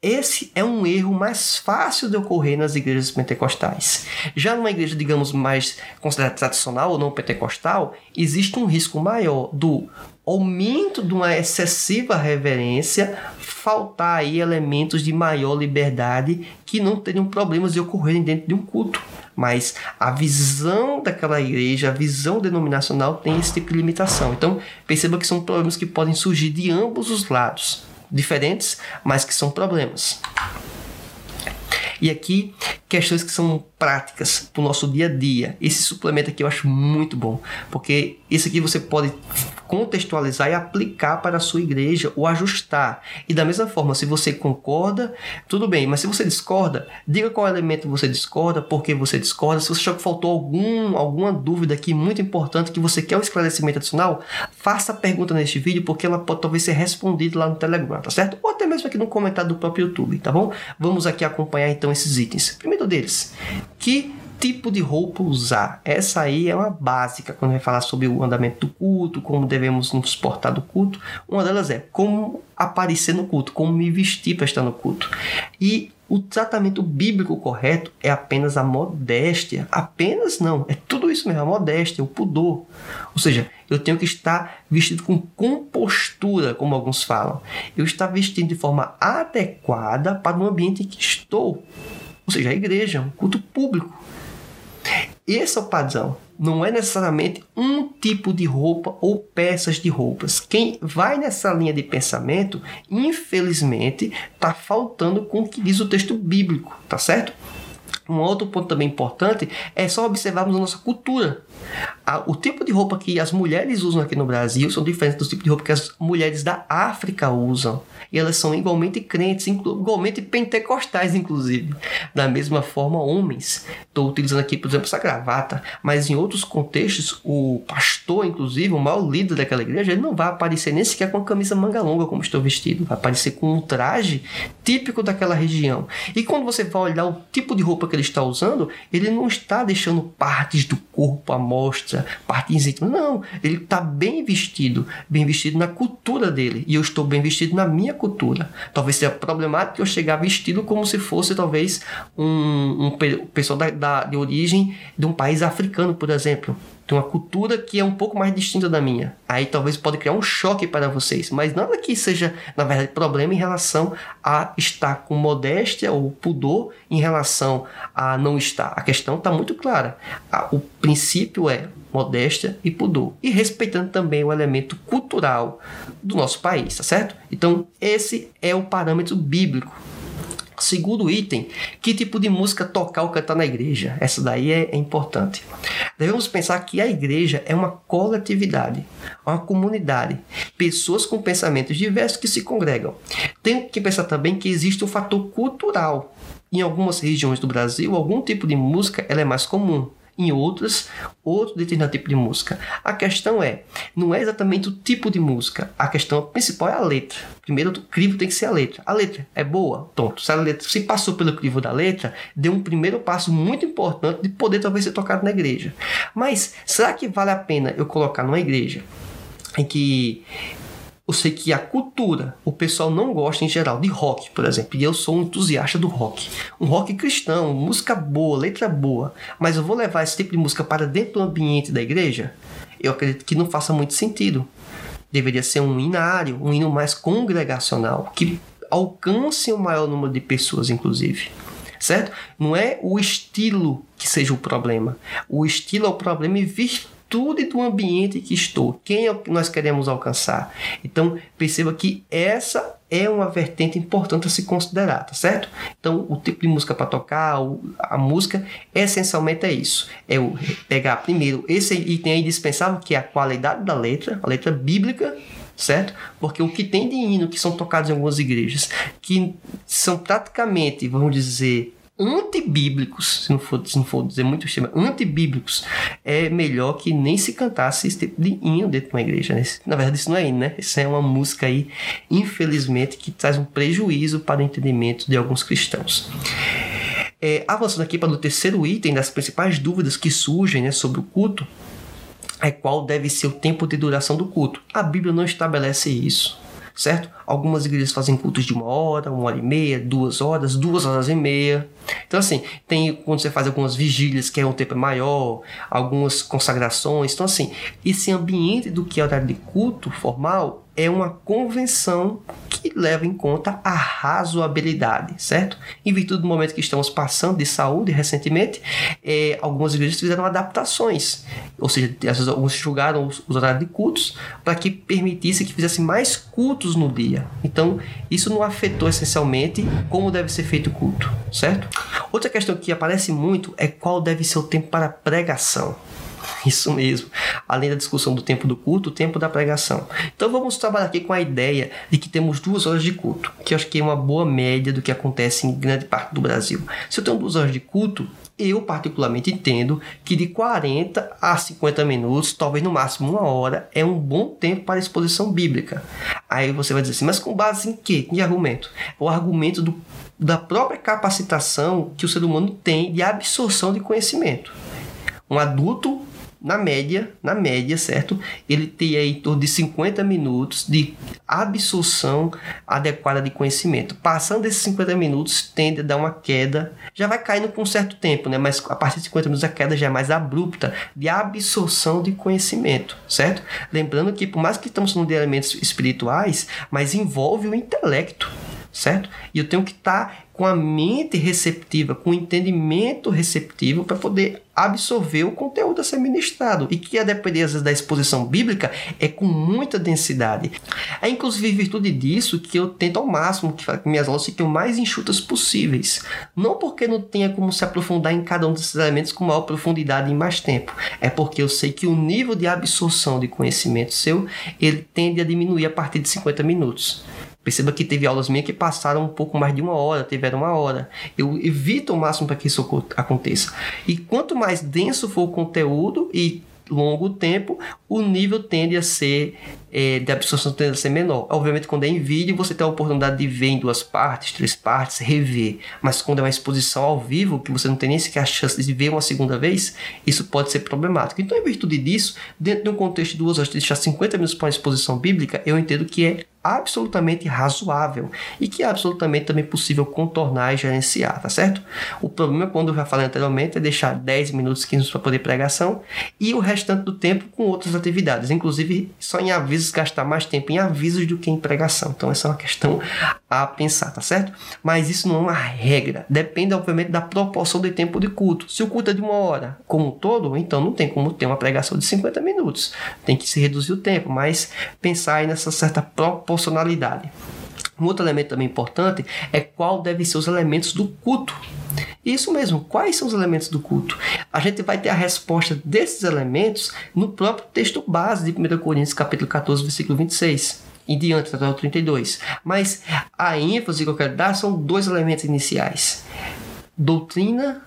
esse é um erro mais fácil de ocorrer nas igrejas pentecostais. Já numa igreja, digamos, mais considerada tradicional ou não pentecostal, existe um risco maior do aumento de uma excessiva reverência, faltar aí elementos de maior liberdade que não teriam problemas de ocorrerem dentro de um culto. Mas a visão daquela igreja, a visão denominacional tem esse tipo de limitação. Então, perceba que são problemas que podem surgir de ambos os lados diferentes, mas que são problemas. E aqui, questões que são práticas para o nosso dia a dia. Esse suplemento aqui eu acho muito bom, porque isso aqui você pode contextualizar e aplicar para a sua igreja ou ajustar. E da mesma forma, se você concorda, tudo bem, mas se você discorda, diga qual elemento você discorda, por que você discorda. Se você achou que faltou algum, alguma dúvida aqui muito importante que você quer um esclarecimento adicional, faça a pergunta neste vídeo, porque ela pode talvez ser respondida lá no Telegram, tá certo? Ou até mesmo aqui no comentário do próprio YouTube, tá bom? Vamos aqui acompanhar então esses itens. Primeiro deles, que tipo de roupa usar. Essa aí é uma básica quando vai falar sobre o andamento do culto, como devemos nos portar do culto. Uma delas é como aparecer no culto, como me vestir para estar no culto. E o tratamento bíblico correto é apenas a modéstia. Apenas não, é tudo isso mesmo, a modéstia, o pudor. Ou seja, eu tenho que estar vestido com compostura, como alguns falam. Eu estar vestido de forma adequada para o ambiente em que estou ou seja, a igreja, um culto público. Esse é o padrão. Não é necessariamente um tipo de roupa ou peças de roupas. Quem vai nessa linha de pensamento, infelizmente, está faltando com o que diz o texto bíblico, tá certo? Um outro ponto também importante é só observarmos a nossa cultura. O tipo de roupa que as mulheres usam aqui no Brasil são diferentes do tipo de roupa que as mulheres da África usam e elas são igualmente crentes, igualmente pentecostais, inclusive. Da mesma forma, homens. Estou utilizando aqui, por exemplo, essa gravata, mas em outros contextos, o pastor, inclusive, o maior líder daquela igreja, ele não vai aparecer nem sequer com a camisa manga longa, como estou vestido, vai aparecer com um traje típico daquela região. E quando você vai olhar o tipo de roupa que ele está usando, ele não está deixando partes do corpo à mostra, partes íntimas. Não, ele está bem vestido, bem vestido na cultura dele. E eu estou bem vestido na minha cultura. Talvez seja problemático eu chegar vestido como se fosse talvez um, um pessoal da, da, de origem de um país africano, por exemplo. De uma cultura que é um pouco mais distinta da minha. Aí talvez pode criar um choque para vocês, mas nada que seja, na verdade, problema em relação a estar com modéstia ou pudor em relação a não estar. A questão está muito clara. O princípio é modéstia e pudor. E respeitando também o elemento cultural do nosso país, tá certo? Então, esse é o parâmetro bíblico. Segundo item, que tipo de música tocar ou cantar na igreja? Essa daí é, é importante. Devemos pensar que a igreja é uma coletividade, uma comunidade, pessoas com pensamentos diversos que se congregam. Tem que pensar também que existe um fator cultural. Em algumas regiões do Brasil, algum tipo de música ela é mais comum, em outras, outro determinado tipo de música. A questão é, não é exatamente o tipo de música, a questão principal é a letra. Primeiro, o crivo tem que ser a letra. A letra é boa? Pronto. Se a letra se passou pelo crivo da letra, deu um primeiro passo muito importante de poder talvez ser tocado na igreja. Mas será que vale a pena eu colocar numa igreja em que eu sei que a cultura, o pessoal não gosta em geral de rock, por exemplo, e eu sou um entusiasta do rock. Um rock cristão, música boa, letra boa, mas eu vou levar esse tipo de música para dentro do ambiente da igreja? Eu acredito que não faça muito sentido. Deveria ser um hinário, um hino mais congregacional, que alcance o maior número de pessoas, inclusive certo? Não é o estilo que seja o problema. O estilo é o problema e virtude do ambiente que estou. Quem é que nós queremos alcançar? Então, perceba que essa é uma vertente importante a se considerar, tá certo? Então, o tipo de música para tocar, a música, essencialmente é isso. É o pegar primeiro esse item indispensável, que é a qualidade da letra, a letra bíblica, certo? Porque o que tem de hino que são tocados em algumas igrejas, que são praticamente, vamos dizer, antibíblicos, se não for, se não for dizer muito chama, antibíblicos, é melhor que nem se cantasse esse tipo de hino dentro de uma igreja. Né? Na verdade, isso não é hino, né? Isso é uma música aí, infelizmente, que traz um prejuízo para o entendimento de alguns cristãos. É, avançando aqui para o terceiro item das principais dúvidas que surgem né, sobre o culto, é qual deve ser o tempo de duração do culto. A Bíblia não estabelece isso, certo? Algumas igrejas fazem cultos de uma hora, uma hora e meia, duas horas, duas horas e meia. Então, assim, tem quando você faz algumas vigílias, que é um tempo maior, algumas consagrações. Então, assim, esse ambiente do que é horário de culto formal é uma convenção que leva em conta a razoabilidade, certo? Em virtude do momento que estamos passando de saúde recentemente, é, algumas igrejas fizeram adaptações, ou seja, alguns julgaram os, os horários de cultos para que permitisse que fizesse mais cultos no dia. Então, isso não afetou essencialmente como deve ser feito o culto, certo? Outra questão que aparece muito é qual deve ser o tempo para pregação. [LAUGHS] Isso mesmo. Além da discussão do tempo do culto, o tempo da pregação. Então vamos trabalhar aqui com a ideia de que temos duas horas de culto, que eu acho que é uma boa média do que acontece em grande parte do Brasil. Se eu tenho duas horas de culto, eu particularmente entendo que de 40 a 50 minutos, talvez no máximo uma hora, é um bom tempo para exposição bíblica. Aí você vai dizer assim, mas com base em quê? Que argumento? O argumento do, da própria capacitação que o ser humano tem de absorção de conhecimento. Um adulto na média, na média, certo? Ele tem aí em torno de 50 minutos de absorção adequada de conhecimento. Passando esses 50 minutos, tende a dar uma queda, já vai caindo com um certo tempo, né? Mas a partir de 50 minutos a queda já é mais abrupta de absorção de conhecimento, certo? Lembrando que por mais que estamos falando de elementos espirituais, mas envolve o intelecto certo? E eu tenho que estar tá com a mente receptiva, com o entendimento receptivo para poder absorver o conteúdo a ser ministrado. E que a depender da exposição bíblica é com muita densidade. É inclusive em virtude disso que eu tento ao máximo que minhas aulas fiquem o mais enxutas possíveis. Não porque não tenha como se aprofundar em cada um desses elementos com maior profundidade e mais tempo. É porque eu sei que o nível de absorção de conhecimento seu ele tende a diminuir a partir de 50 minutos. Perceba que teve aulas minhas que passaram um pouco mais de uma hora, tiveram uma hora. Eu evito o máximo para que isso aconteça. E quanto mais denso for o conteúdo e longo tempo, o nível tende a ser é, de absorção tende a ser menor. Obviamente, quando é em vídeo, você tem a oportunidade de ver em duas partes, três partes, rever. Mas quando é uma exposição ao vivo, que você não tem nem sequer a chance de ver uma segunda vez, isso pode ser problemático. Então, em virtude disso, dentro de um contexto de duas horas, deixar 50 minutos para uma exposição bíblica, eu entendo que é absolutamente razoável e que é absolutamente também possível contornar e gerenciar, tá certo? O problema, quando eu já falei anteriormente, é deixar 10 minutos, 15 minutos para poder pregação e o restante do tempo com outras atividades, inclusive só em avisos gastar mais tempo em avisos do que em pregação. Então essa é uma questão a pensar, tá certo? Mas isso não é uma regra, depende obviamente da proporção de tempo de culto. Se o culto é de uma hora como um todo, então não tem como ter uma pregação de 50 minutos. Tem que se reduzir o tempo, mas pensar aí nessa certa proporcionalidade. Um outro elemento também importante é qual devem ser os elementos do culto. Isso mesmo, quais são os elementos do culto? A gente vai ter a resposta desses elementos no próprio texto base de 1 Coríntios, capítulo 14, versículo 26 em diante, até o 32. Mas a ênfase que eu quero dar são dois elementos iniciais: doutrina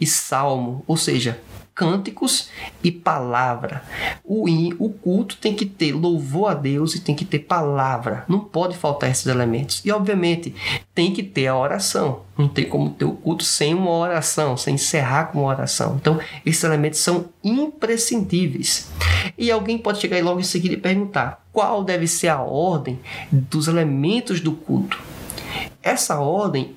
e salmo, ou seja, cânticos e palavra. O, o culto tem que ter louvor a Deus e tem que ter palavra. Não pode faltar esses elementos. E, obviamente, tem que ter a oração. Não tem como ter o culto sem uma oração, sem encerrar com uma oração. Então, esses elementos são imprescindíveis. E alguém pode chegar aí logo em seguida e perguntar: qual deve ser a ordem dos elementos do culto. Essa ordem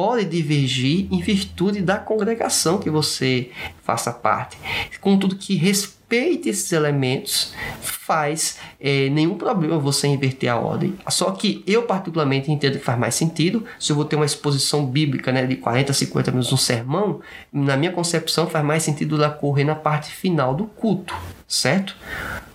pode divergir em virtude da congregação que você faça parte. Contudo, que respeite esses elementos faz é, nenhum problema você inverter a ordem. Só que eu, particularmente, entendo que faz mais sentido. Se eu vou ter uma exposição bíblica né, de 40, 50 minutos, um sermão, na minha concepção, faz mais sentido ela correr na parte final do culto, certo?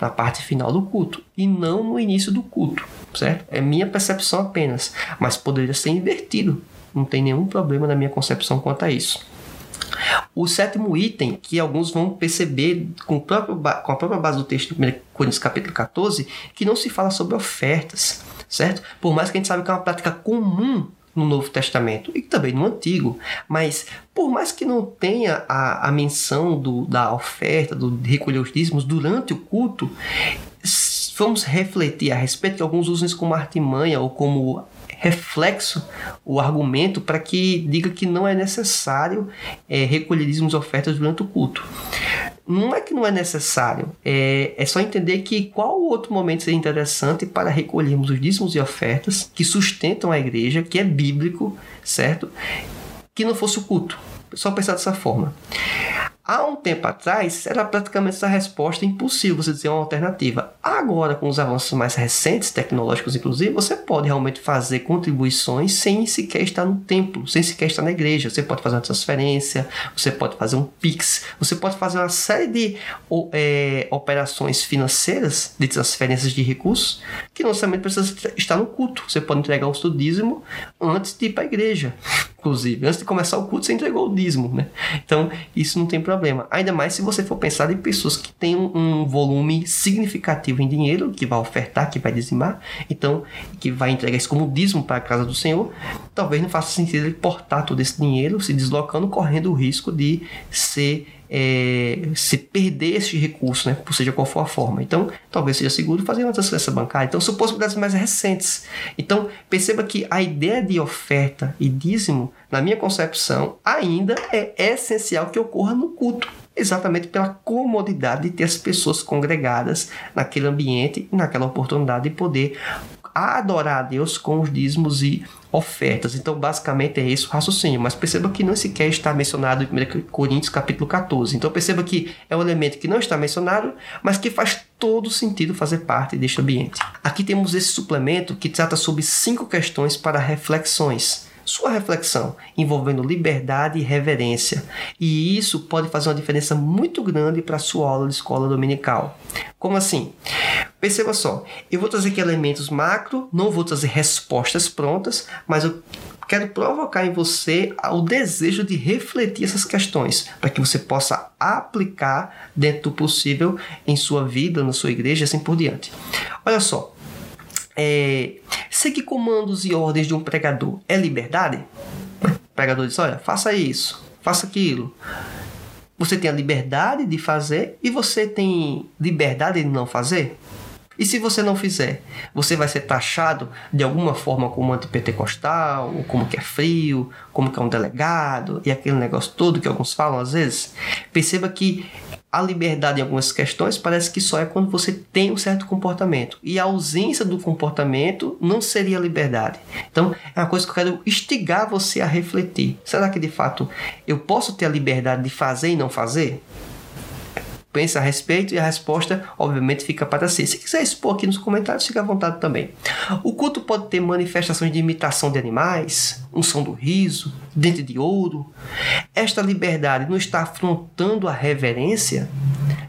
Na parte final do culto e não no início do culto, certo? É minha percepção apenas, mas poderia ser invertido. Não tem nenhum problema na minha concepção quanto a isso. O sétimo item, que alguns vão perceber com, próprio, com a própria base do texto de 1 Coríntios capítulo 14, que não se fala sobre ofertas, certo? Por mais que a gente sabe que é uma prática comum no Novo Testamento e também no Antigo, mas por mais que não tenha a, a menção do, da oferta, do de recolher os dízimos durante o culto, vamos refletir a respeito que alguns usam isso como artimanha ou como reflexo o argumento para que diga que não é necessário é, recolher ofertas durante o culto. Não é que não é necessário, é, é só entender que qual outro momento seria interessante para recolhermos os dízimos e ofertas que sustentam a igreja, que é bíblico, certo? Que não fosse o culto. Só pensar dessa forma. Há um tempo atrás, era praticamente essa resposta impossível você dizer uma alternativa. Agora, com os avanços mais recentes, tecnológicos inclusive, você pode realmente fazer contribuições sem sequer estar no templo, sem sequer estar na igreja. Você pode fazer uma transferência, você pode fazer um Pix, você pode fazer uma série de é, operações financeiras, de transferências de recursos, que não necessariamente precisa estar no culto. Você pode entregar o seu dízimo antes de ir para a igreja inclusive. Antes de começar o culto, você entregou o dízimo, né? Então, isso não tem problema. Ainda mais se você for pensar em pessoas que têm um, um volume significativo em dinheiro, que vai ofertar, que vai dizimar, então, que vai entregar isso como dízimo para a casa do Senhor, talvez não faça sentido ele portar todo esse dinheiro, se deslocando, correndo o risco de ser é, se perder esse recurso, né, seja qual for a forma. Então, talvez seja seguro fazer uma transferência bancária. Então, são possibilidades mais recentes. Então, perceba que a ideia de oferta e dízimo, na minha concepção, ainda é essencial que ocorra no culto. Exatamente pela comodidade de ter as pessoas congregadas naquele ambiente, naquela oportunidade de poder adorar a Deus com os dízimos e ofertas. Então, basicamente é esse o raciocínio. Mas perceba que não sequer está mencionado em 1 Coríntios capítulo 14. Então, perceba que é um elemento que não está mencionado, mas que faz todo sentido fazer parte deste ambiente. Aqui temos esse suplemento que trata sobre cinco questões para reflexões sua reflexão envolvendo liberdade e reverência. E isso pode fazer uma diferença muito grande para a sua aula de escola dominical. Como assim? Perceba só, eu vou trazer aqui elementos macro, não vou trazer respostas prontas, mas eu quero provocar em você o desejo de refletir essas questões, para que você possa aplicar dentro do possível em sua vida, na sua igreja assim por diante. Olha só, é, seguir comandos e ordens de um pregador é liberdade? O pregador diz: olha, faça isso, faça aquilo. Você tem a liberdade de fazer e você tem liberdade de não fazer? E se você não fizer, você vai ser taxado de alguma forma como antipentecostal, ou como que é frio, como que é um delegado, e aquele negócio todo que alguns falam às vezes. Perceba que a liberdade em algumas questões parece que só é quando você tem um certo comportamento. E a ausência do comportamento não seria liberdade. Então, é uma coisa que eu quero instigar você a refletir. Será que de fato eu posso ter a liberdade de fazer e não fazer? Pense a respeito e a resposta, obviamente, fica para si. Se quiser expor aqui nos comentários, fique à vontade também. O culto pode ter manifestações de imitação de animais, um som do riso, dente de ouro. Esta liberdade não está afrontando a reverência?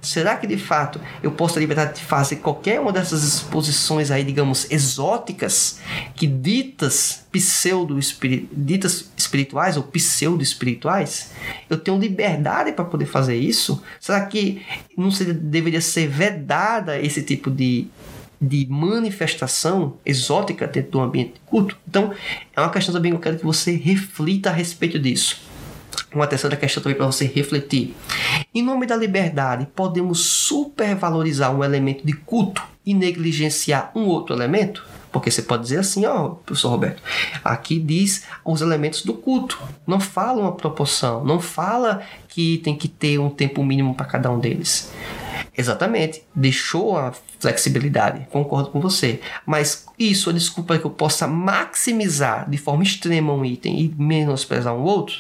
Será que de fato eu posso ter liberdade de fazer qualquer uma dessas exposições aí, digamos, exóticas, que ditas pseudo ditas espirituais ou pseudo espirituais? Eu tenho liberdade para poder fazer isso? Será que não seria, deveria ser vedada esse tipo de de manifestação exótica dentro do ambiente culto. Então, é uma questão também que eu quero que você reflita a respeito disso. Uma terceira questão também para você refletir. Em nome da liberdade, podemos supervalorizar um elemento de culto e negligenciar um outro elemento? Porque você pode dizer assim, ó, professor Roberto, aqui diz os elementos do culto. Não fala uma proporção, não fala que tem que ter um tempo mínimo para cada um deles. Exatamente. Deixou a flexibilidade. Concordo com você. Mas isso é desculpa para que eu possa maximizar de forma extrema um item e menosprezar um outro?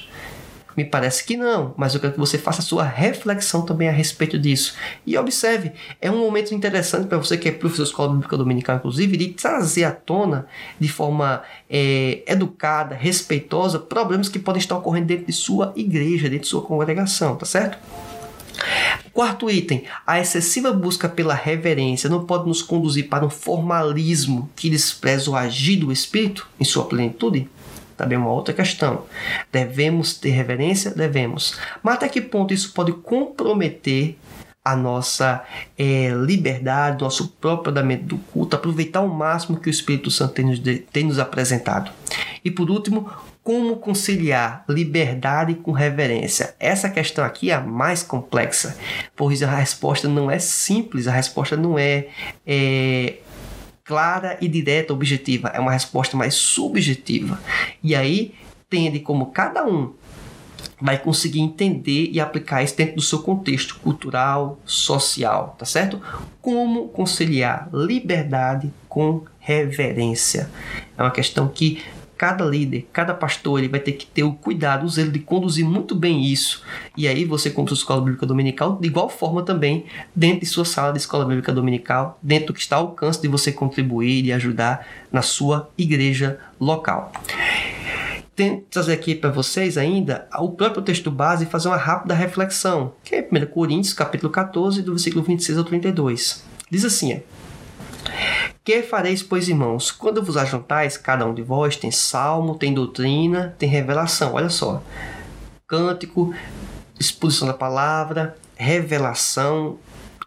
Me parece que não, mas eu quero que você faça a sua reflexão também a respeito disso. E observe, é um momento interessante para você que é professor de escola bíblica dominical, inclusive, de trazer à tona de forma é, educada, respeitosa, problemas que podem estar ocorrendo dentro de sua igreja, dentro de sua congregação, tá certo? Quarto item, a excessiva busca pela reverência não pode nos conduzir para um formalismo que despreza o agir do Espírito em sua plenitude? Também uma outra questão. Devemos ter reverência? Devemos. Mas até que ponto isso pode comprometer a nossa é, liberdade, nosso próprio andamento do culto, aproveitar ao máximo que o Espírito Santo tem nos, tem nos apresentado. E por último, como conciliar liberdade com reverência? Essa questão aqui é a mais complexa, pois a resposta não é simples, a resposta não é, é clara e direta, objetiva, é uma resposta mais subjetiva. E aí tende como cada um vai conseguir entender e aplicar isso dentro do seu contexto cultural, social, tá certo? Como conciliar liberdade com reverência. É uma questão que cada líder, cada pastor, ele vai ter que ter o cuidado, o zelo de conduzir muito bem isso. E aí você, como sua escola bíblica dominical, de igual forma também, dentro de sua sala de escola bíblica dominical, dentro do que está ao alcance de você contribuir e ajudar na sua igreja local. Tento trazer aqui para vocês ainda o próprio texto base e fazer uma rápida reflexão, que é 1 Coríntios, capítulo 14, do versículo 26 ao 32. Diz assim, que fareis, pois, irmãos? Quando vos ajuntais, cada um de vós tem salmo, tem doutrina, tem revelação. Olha só. Cântico, exposição da palavra, revelação,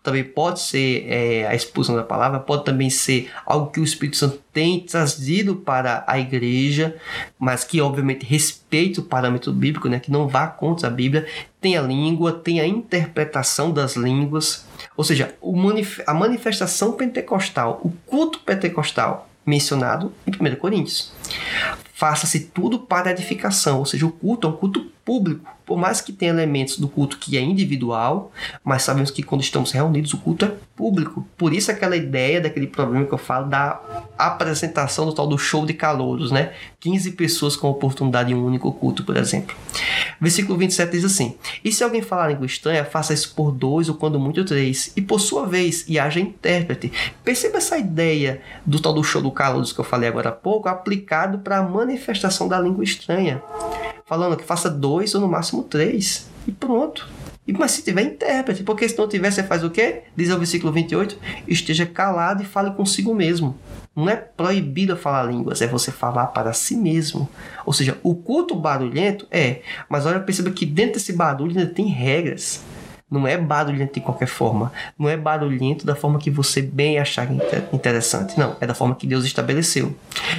também pode ser é, a exposição da palavra, pode também ser algo que o Espírito Santo tem trazido para a igreja, mas que obviamente respeite o parâmetro bíblico, né, que não vá contra a Bíblia, tem a língua, tem a interpretação das línguas, ou seja, a manifestação pentecostal, o culto pentecostal mencionado em 1 Coríntios. Faça-se tudo para edificação, ou seja, o culto é um culto público, por mais que tenha elementos do culto que é individual, mas sabemos que quando estamos reunidos o culto é público. Por isso aquela ideia daquele problema que eu falo da apresentação do tal do show de calouros, né? 15 pessoas com oportunidade em um único culto, por exemplo. Versículo 27 diz assim: E se alguém falar língua estranha, faça isso por dois ou quando muito três, e por sua vez, e haja intérprete. Perceba essa ideia do tal do show do calouros que eu falei agora há pouco, para a manifestação da língua estranha falando que faça dois ou no máximo três. E pronto. E, mas se tiver intérprete, porque se não tiver, você faz o quê? Diz o versículo 28, esteja calado e fale consigo mesmo. Não é proibido falar línguas, é você falar para si mesmo. Ou seja, o culto barulhento é, mas olha, perceba que dentro desse barulho ainda tem regras. Não é barulhento de qualquer forma. Não é barulhento da forma que você bem achar interessante. Não, é da forma que Deus estabeleceu.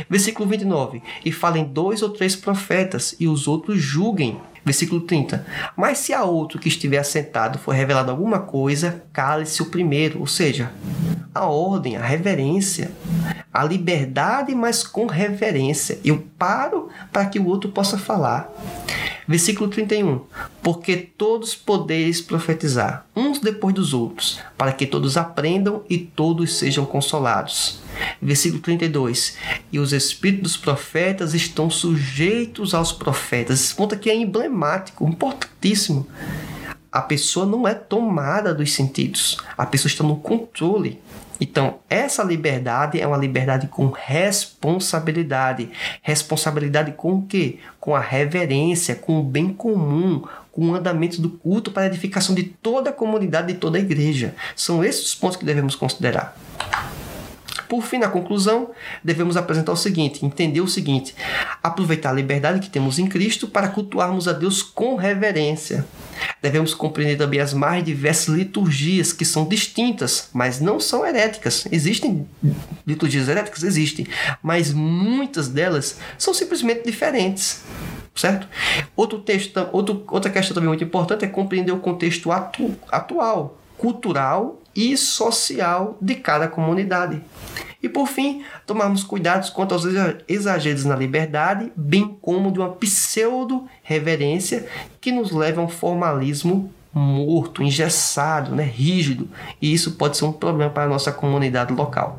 Versículo 29. E falem dois ou três profetas, e os outros julguem. Versículo 30. Mas se a outro que estiver assentado for revelado alguma coisa, cale-se o primeiro. Ou seja, a ordem, a reverência, a liberdade, mas com reverência. Eu paro para que o outro possa falar. Versículo 31. Porque todos podeis profetizar, uns depois dos outros, para que todos aprendam e todos sejam consolados. Versículo 32. E os espíritos dos profetas estão sujeitos aos profetas. Esse ponto aqui é emblemático, importantíssimo. A pessoa não é tomada dos sentidos, a pessoa está no controle. Então, essa liberdade é uma liberdade com responsabilidade. Responsabilidade com o quê? Com a reverência, com o bem comum, com o andamento do culto para a edificação de toda a comunidade, de toda a igreja. São esses os pontos que devemos considerar. Por fim, na conclusão, devemos apresentar o seguinte, entender o seguinte: aproveitar a liberdade que temos em Cristo para cultuarmos a Deus com reverência. Devemos compreender também as mais diversas liturgias que são distintas, mas não são heréticas. Existem liturgias heréticas? Existem, mas muitas delas são simplesmente diferentes certo? Outro texto, outro, outra questão também muito importante é compreender o contexto atu, atual, cultural e social de cada comunidade. E por fim, tomarmos cuidados quanto aos exageros na liberdade, bem como de uma pseudo-reverência que nos leva a um formalismo morto, engessado, né, rígido, e isso pode ser um problema para a nossa comunidade local.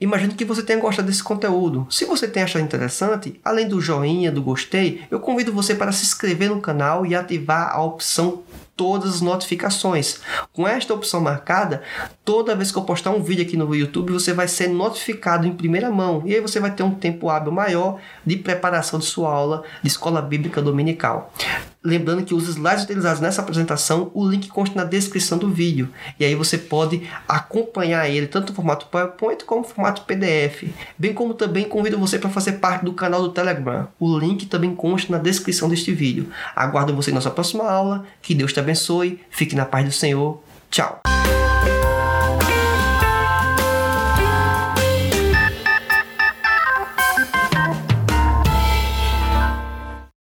Imagino que você tenha gostado desse conteúdo. Se você tem achado interessante, além do joinha, do gostei, eu convido você para se inscrever no canal e ativar a opção todas as notificações. Com esta opção marcada, toda vez que eu postar um vídeo aqui no YouTube, você vai ser notificado em primeira mão. E aí você vai ter um tempo hábil maior de preparação de sua aula de escola bíblica dominical. Lembrando que os slides utilizados nessa apresentação, o link consta na descrição do vídeo. E aí você pode acompanhar ele tanto no formato PowerPoint como no formato PDF. Bem como também convido você para fazer parte do canal do Telegram. O link também consta na descrição deste vídeo. Aguardo você em nossa próxima aula. Que Deus te abençoe. Fique na paz do Senhor. Tchau.